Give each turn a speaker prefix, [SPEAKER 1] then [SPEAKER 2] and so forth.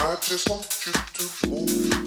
[SPEAKER 1] I just want you to move.